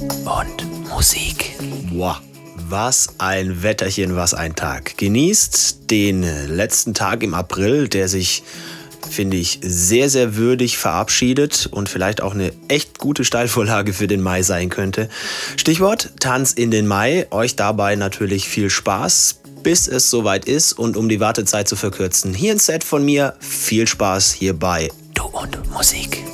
und Musik. Boah, was ein Wetterchen, was ein Tag. Genießt den letzten Tag im April, der sich, finde ich, sehr, sehr würdig verabschiedet und vielleicht auch eine echt gute Steilvorlage für den Mai sein könnte. Stichwort Tanz in den Mai. Euch dabei natürlich viel Spaß, bis es soweit ist und um die Wartezeit zu verkürzen. Hier ein Set von mir. Viel Spaß hierbei. Du und Musik.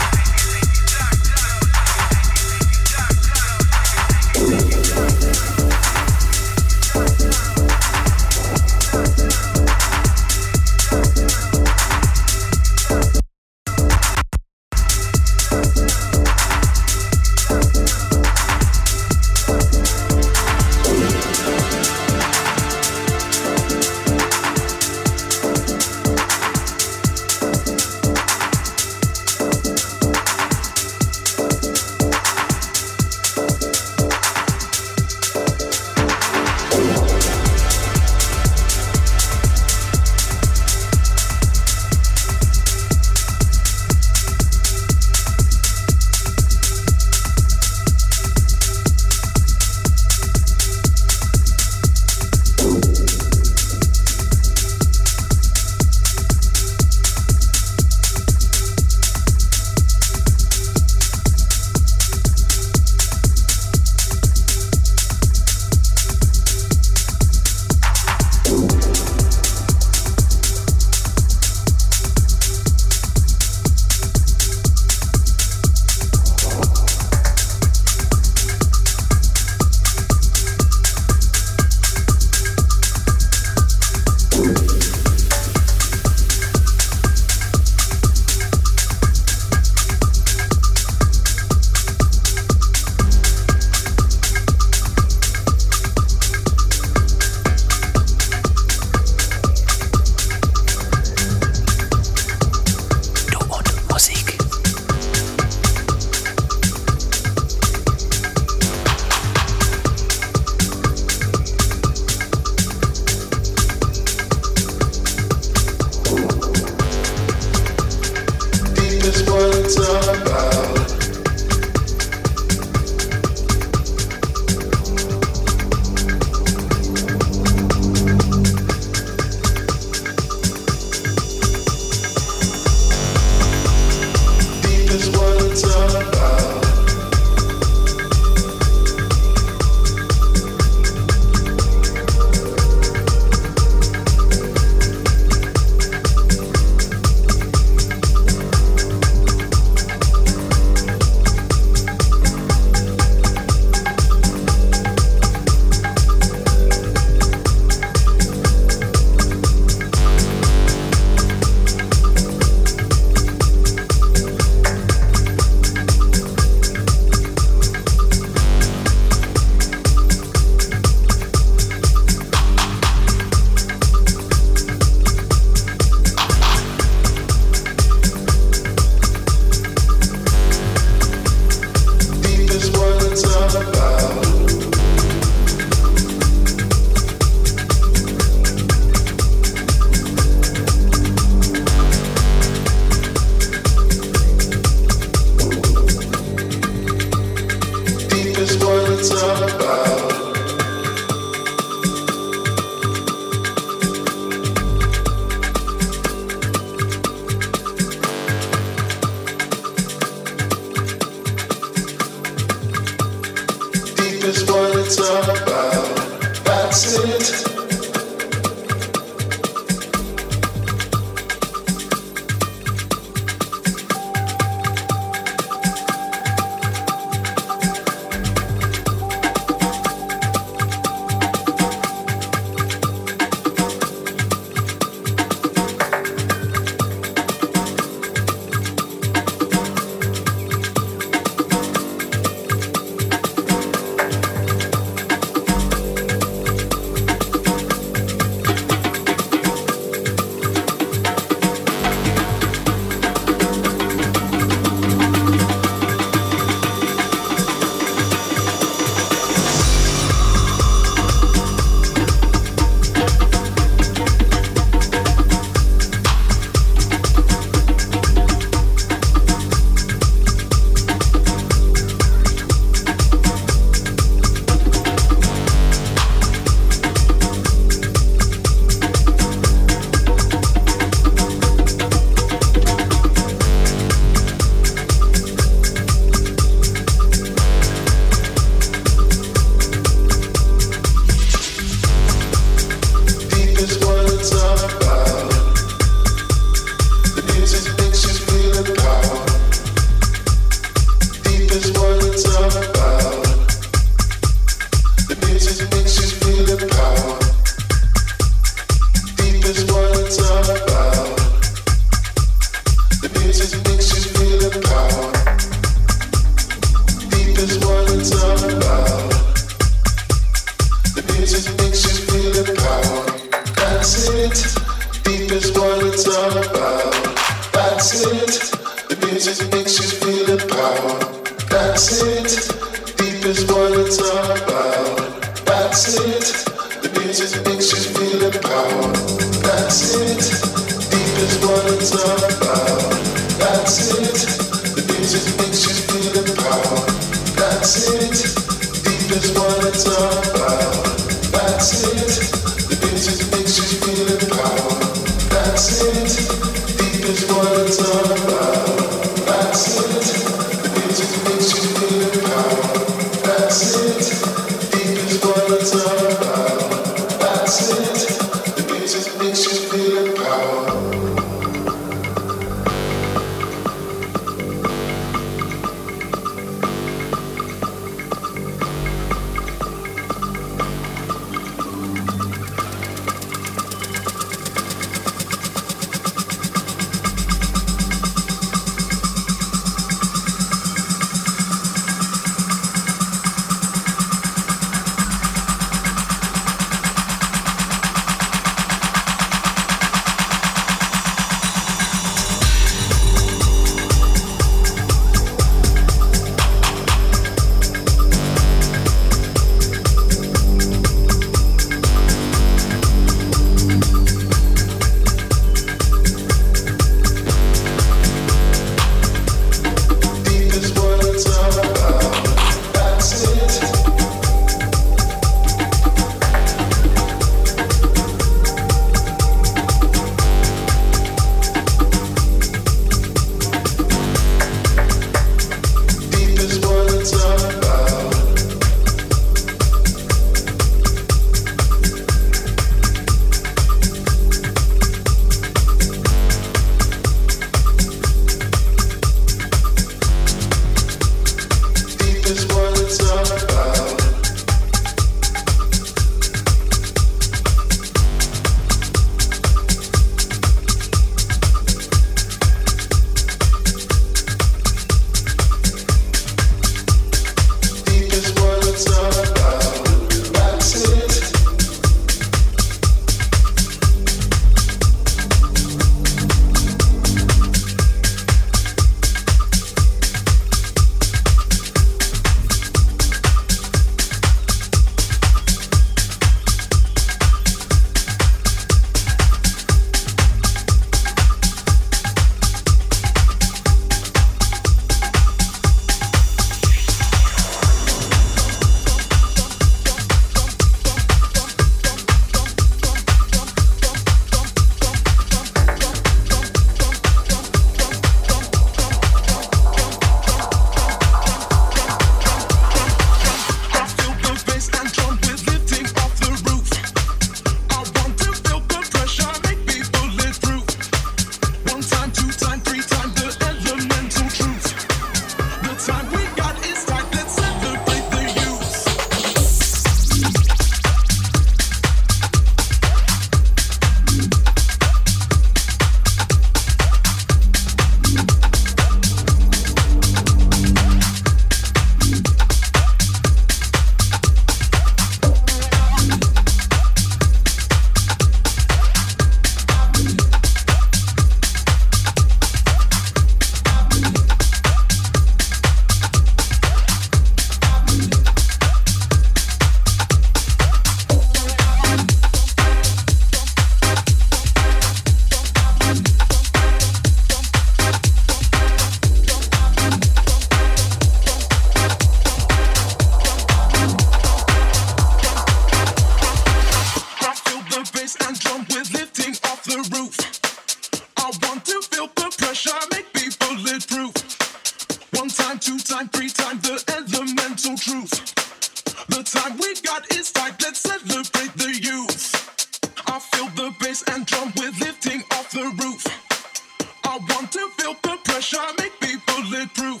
pressure, make me bulletproof.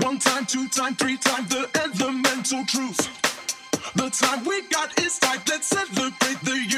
One time, two time, three time, the elemental truth. The time we got is tight, let's celebrate the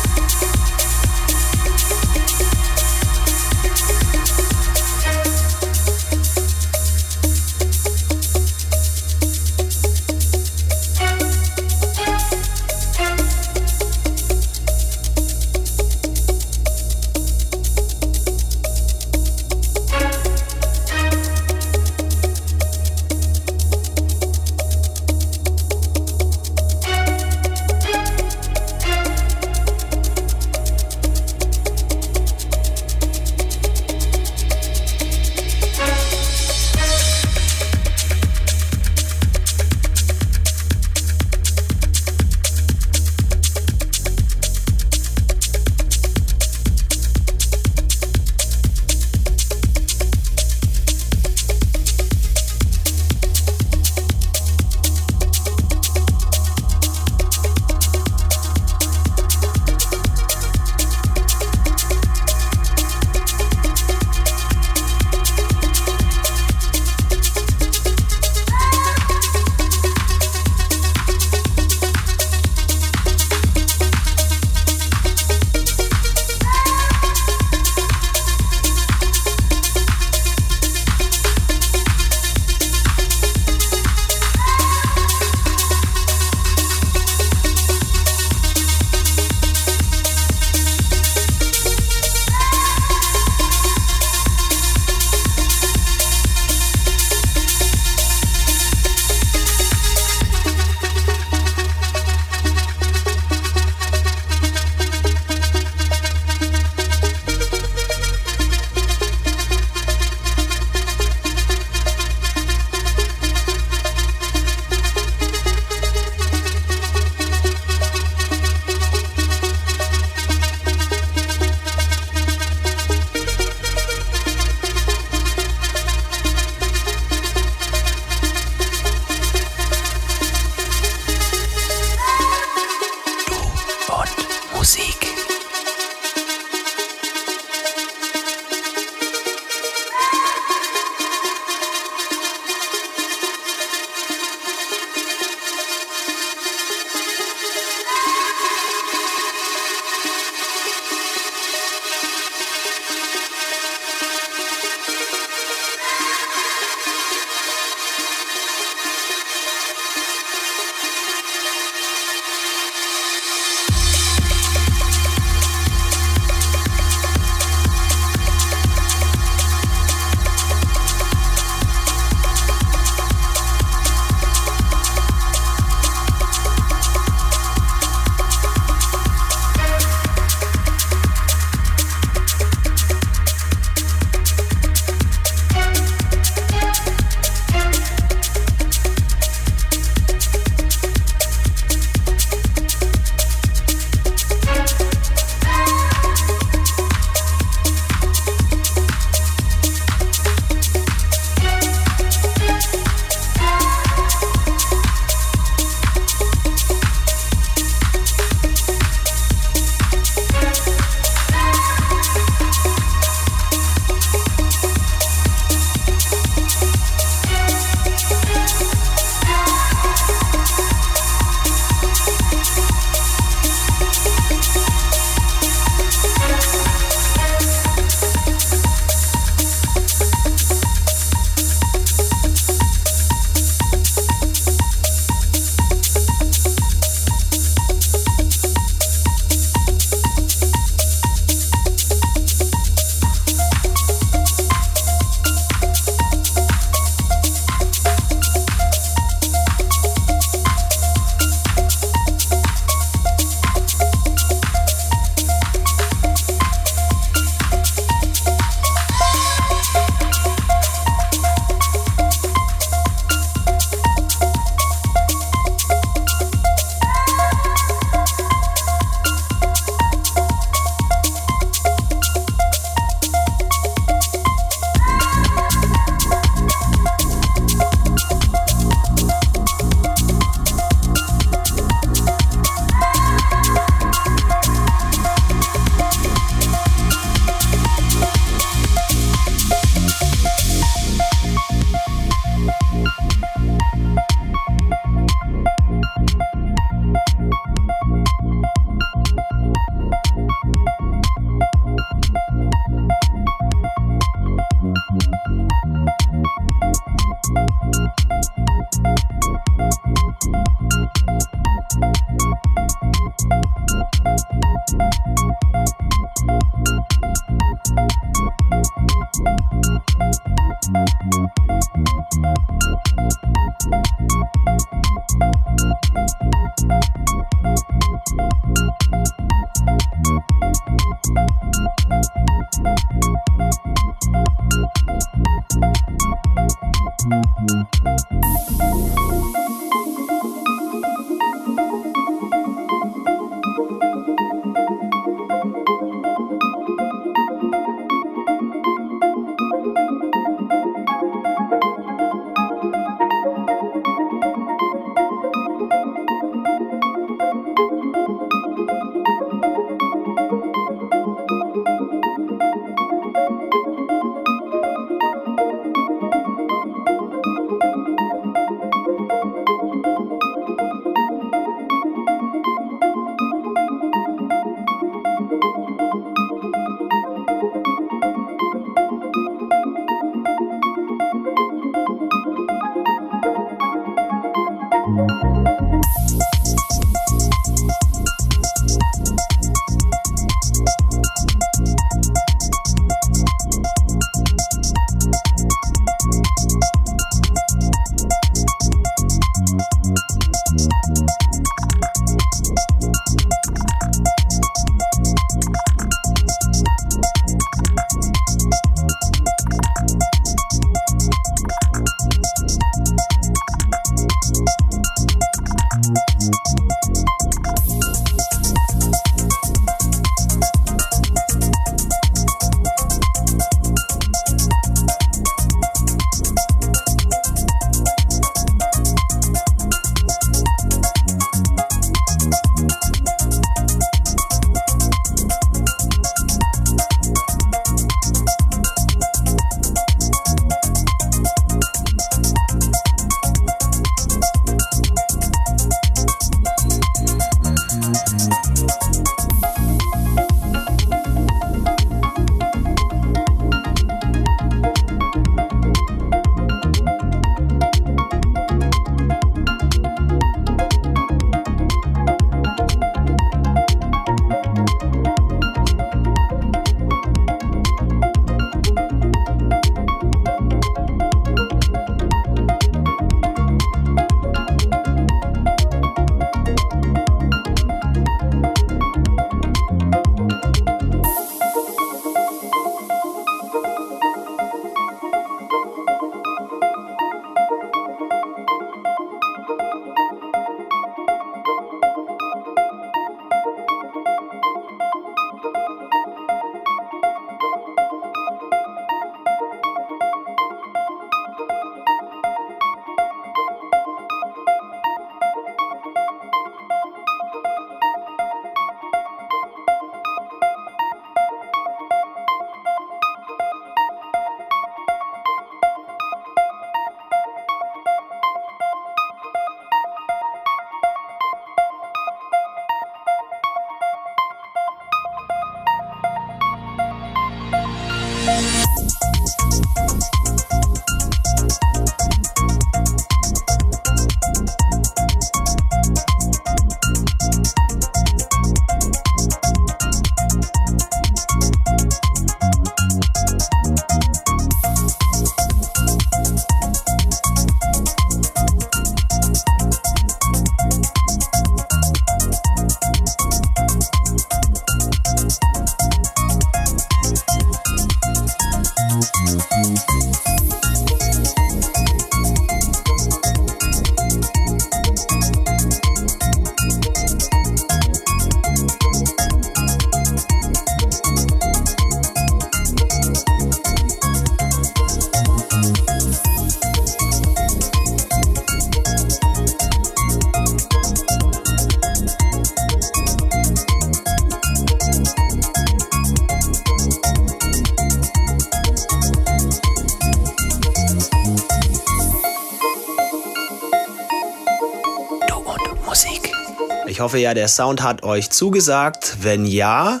hoffe ja, der Sound hat euch zugesagt. Wenn ja,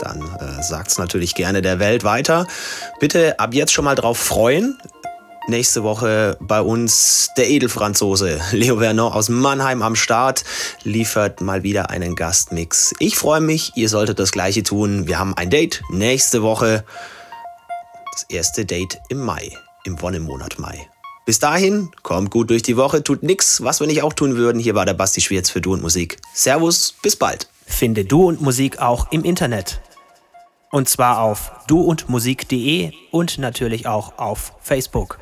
dann äh, sagt es natürlich gerne der Welt weiter. Bitte ab jetzt schon mal drauf freuen. nächste Woche bei uns der Edelfranzose Leo Vernon aus Mannheim am Start, liefert mal wieder einen Gastmix. Ich freue mich, ihr solltet das gleiche tun. Wir haben ein Date nächste Woche. Das erste Date im Mai, im Wonnemonat Mai. Bis dahin, kommt gut durch die Woche, tut nix, was wir nicht auch tun würden. Hier war der Basti Schwierz für Du und Musik. Servus, bis bald. Finde Du und Musik auch im Internet. Und zwar auf duundmusik.de und natürlich auch auf Facebook.